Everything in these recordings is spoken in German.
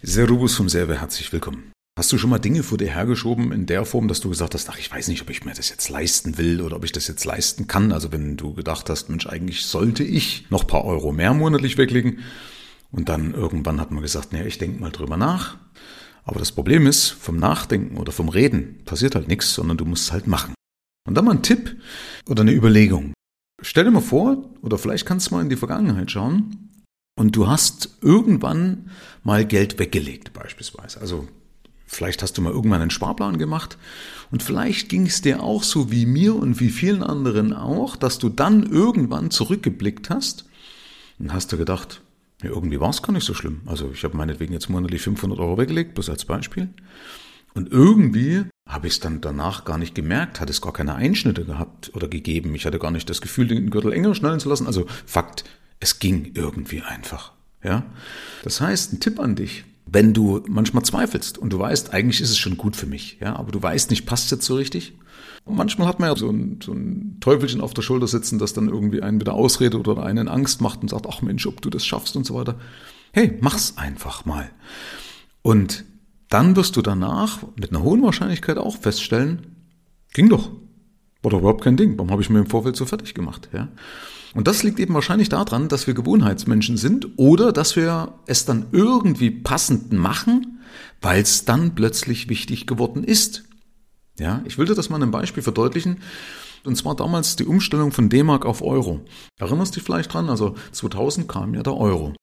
Servus vom Selber, herzlich willkommen. Hast du schon mal Dinge vor dir hergeschoben in der Form, dass du gesagt hast, ach, ich weiß nicht, ob ich mir das jetzt leisten will oder ob ich das jetzt leisten kann? Also wenn du gedacht hast, Mensch, eigentlich sollte ich noch paar Euro mehr monatlich weglegen. Und dann irgendwann hat man gesagt, naja, ich denke mal drüber nach. Aber das Problem ist, vom Nachdenken oder vom Reden passiert halt nichts, sondern du musst es halt machen. Und dann mal ein Tipp oder eine Überlegung. Stell dir mal vor, oder vielleicht kannst du mal in die Vergangenheit schauen, und du hast irgendwann mal Geld weggelegt beispielsweise. Also vielleicht hast du mal irgendwann einen Sparplan gemacht und vielleicht ging es dir auch so wie mir und wie vielen anderen auch, dass du dann irgendwann zurückgeblickt hast und hast du gedacht, ja, irgendwie war es gar nicht so schlimm. Also ich habe meinetwegen jetzt monatlich 500 Euro weggelegt, bloß als Beispiel. Und irgendwie habe ich es dann danach gar nicht gemerkt, hat es gar keine Einschnitte gehabt oder gegeben. Ich hatte gar nicht das Gefühl, den Gürtel enger schnallen zu lassen. Also Fakt, es ging irgendwie einfach. Ja? Das heißt, ein Tipp an dich, wenn du manchmal zweifelst und du weißt, eigentlich ist es schon gut für mich, ja, aber du weißt nicht, passt jetzt so richtig? Und manchmal hat man ja so ein, so ein Teufelchen auf der Schulter sitzen, das dann irgendwie einen wieder ausredet oder einen Angst macht und sagt, ach Mensch, ob du das schaffst und so weiter. Hey, mach's einfach mal. Und dann wirst du danach mit einer hohen Wahrscheinlichkeit auch feststellen, ging doch. War doch überhaupt kein Ding. Warum habe ich mir im Vorfeld so fertig gemacht? Ja? Und das liegt eben wahrscheinlich daran, dass wir Gewohnheitsmenschen sind oder dass wir es dann irgendwie passend machen, weil es dann plötzlich wichtig geworden ist. Ja, ich will dir das mal ein Beispiel verdeutlichen. Und zwar damals die Umstellung von D-Mark auf Euro. Erinnerst du dich vielleicht dran? Also 2000 kam ja der Euro.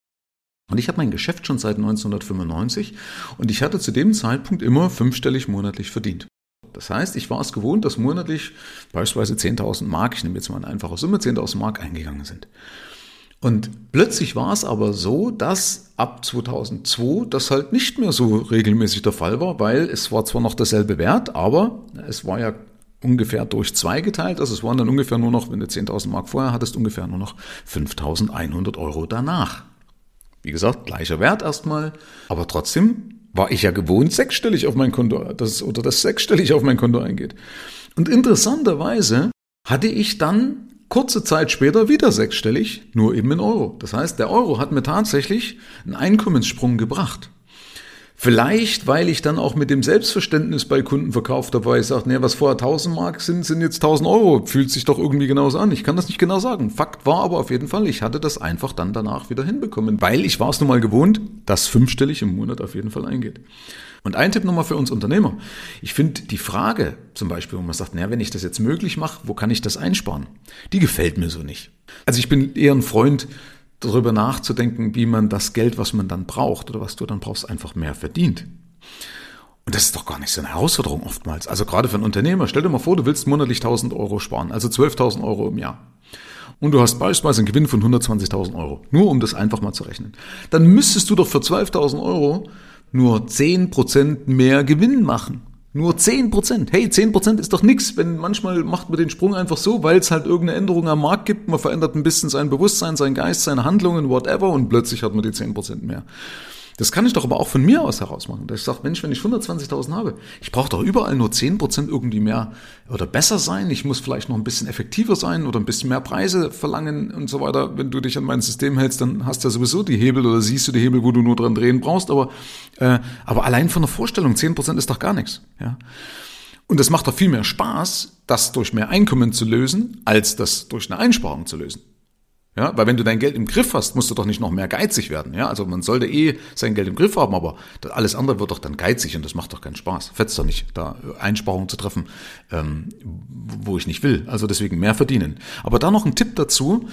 Und ich habe mein Geschäft schon seit 1995 und ich hatte zu dem Zeitpunkt immer fünfstellig monatlich verdient. Das heißt, ich war es gewohnt, dass monatlich beispielsweise 10.000 Mark, ich nehme jetzt mal eine einfache Summe, 10.000 Mark eingegangen sind. Und plötzlich war es aber so, dass ab 2002 das halt nicht mehr so regelmäßig der Fall war, weil es war zwar noch derselbe Wert, aber es war ja ungefähr durch zwei geteilt. Also es waren dann ungefähr nur noch, wenn du 10.000 Mark vorher hattest, ungefähr nur noch 5.100 Euro danach. Wie gesagt, gleicher Wert erstmal, aber trotzdem war ich ja gewohnt, sechsstellig auf mein Konto, das, oder das sechsstellig auf mein Konto eingeht. Und interessanterweise hatte ich dann kurze Zeit später wieder sechsstellig, nur eben in Euro. Das heißt, der Euro hat mir tatsächlich einen Einkommenssprung gebracht. Vielleicht, weil ich dann auch mit dem Selbstverständnis bei Kunden verkauft habe, weil ich sage, nee, was vorher 1000 Mark sind, sind jetzt 1000 Euro. Fühlt sich doch irgendwie genauso an. Ich kann das nicht genau sagen. Fakt war aber auf jeden Fall, ich hatte das einfach dann danach wieder hinbekommen, weil ich war es nun mal gewohnt, dass fünfstellig im Monat auf jeden Fall eingeht. Und ein Tipp nochmal für uns Unternehmer. Ich finde die Frage zum Beispiel, wo man sagt, naja, wenn ich das jetzt möglich mache, wo kann ich das einsparen? Die gefällt mir so nicht. Also ich bin eher ein Freund darüber nachzudenken, wie man das Geld, was man dann braucht oder was du dann brauchst, einfach mehr verdient. Und das ist doch gar nicht so eine Herausforderung oftmals. Also gerade für einen Unternehmer, stell dir mal vor, du willst monatlich 1000 Euro sparen, also 12.000 Euro im Jahr. Und du hast beispielsweise einen Gewinn von 120.000 Euro. Nur um das einfach mal zu rechnen. Dann müsstest du doch für 12.000 Euro nur 10% mehr Gewinn machen. Nur 10%. Hey, 10% ist doch nix, wenn manchmal macht man den Sprung einfach so, weil es halt irgendeine Änderung am Markt gibt, man verändert ein bisschen sein Bewusstsein, sein Geist, seine Handlungen, whatever und plötzlich hat man die 10% mehr. Das kann ich doch aber auch von mir aus heraus machen. Dass ich sage, Mensch, wenn ich 120.000 habe, ich brauche doch überall nur 10% irgendwie mehr oder besser sein. Ich muss vielleicht noch ein bisschen effektiver sein oder ein bisschen mehr Preise verlangen und so weiter. Wenn du dich an mein System hältst, dann hast du ja sowieso die Hebel oder siehst du die Hebel, wo du nur dran drehen brauchst. Aber, äh, aber allein von der Vorstellung, 10% ist doch gar nichts. Ja? Und es macht doch viel mehr Spaß, das durch mehr Einkommen zu lösen, als das durch eine Einsparung zu lösen. Ja, weil wenn du dein Geld im Griff hast, musst du doch nicht noch mehr geizig werden. Ja, also man sollte eh sein Geld im Griff haben, aber alles andere wird doch dann geizig und das macht doch keinen Spaß. Fetzt doch nicht, da Einsparungen zu treffen, ähm, wo ich nicht will. Also deswegen mehr verdienen. Aber da noch ein Tipp dazu.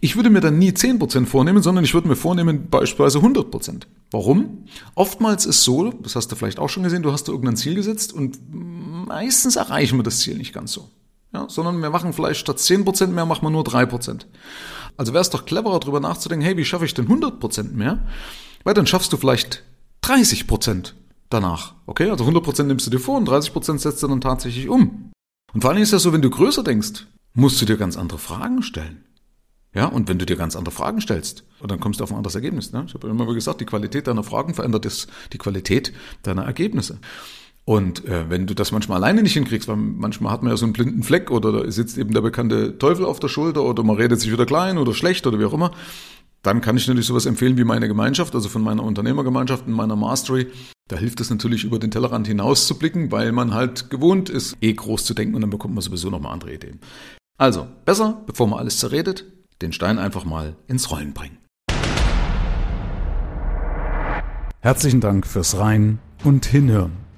Ich würde mir dann nie 10% vornehmen, sondern ich würde mir vornehmen beispielsweise 100%. Warum? Oftmals ist so, das hast du vielleicht auch schon gesehen, du hast da irgendein Ziel gesetzt und meistens erreichen wir das Ziel nicht ganz so. Ja, sondern wir machen vielleicht statt 10% mehr, machen wir nur 3%. Also wäre es doch cleverer, darüber nachzudenken, hey, wie schaffe ich denn 100% mehr? Weil dann schaffst du vielleicht 30% danach. Okay, also 100% nimmst du dir vor und 30% setzt du dann tatsächlich um. Und vor allem ist ja so, wenn du größer denkst, musst du dir ganz andere Fragen stellen. Ja, und wenn du dir ganz andere Fragen stellst, dann kommst du auf ein anderes Ergebnis. Ne? Ich habe immer gesagt, die Qualität deiner Fragen verändert das, die Qualität deiner Ergebnisse. Und äh, wenn du das manchmal alleine nicht hinkriegst, weil manchmal hat man ja so einen blinden Fleck oder da sitzt eben der bekannte Teufel auf der Schulter oder man redet sich wieder klein oder schlecht oder wie auch immer, dann kann ich natürlich sowas empfehlen wie meine Gemeinschaft, also von meiner Unternehmergemeinschaft und meiner Mastery. Da hilft es natürlich über den Tellerrand hinaus zu blicken, weil man halt gewohnt ist, eh groß zu denken und dann bekommt man sowieso nochmal andere Ideen. Also, besser, bevor man alles zerredet, den Stein einfach mal ins Rollen bringen. Herzlichen Dank fürs Rein und Hinhören.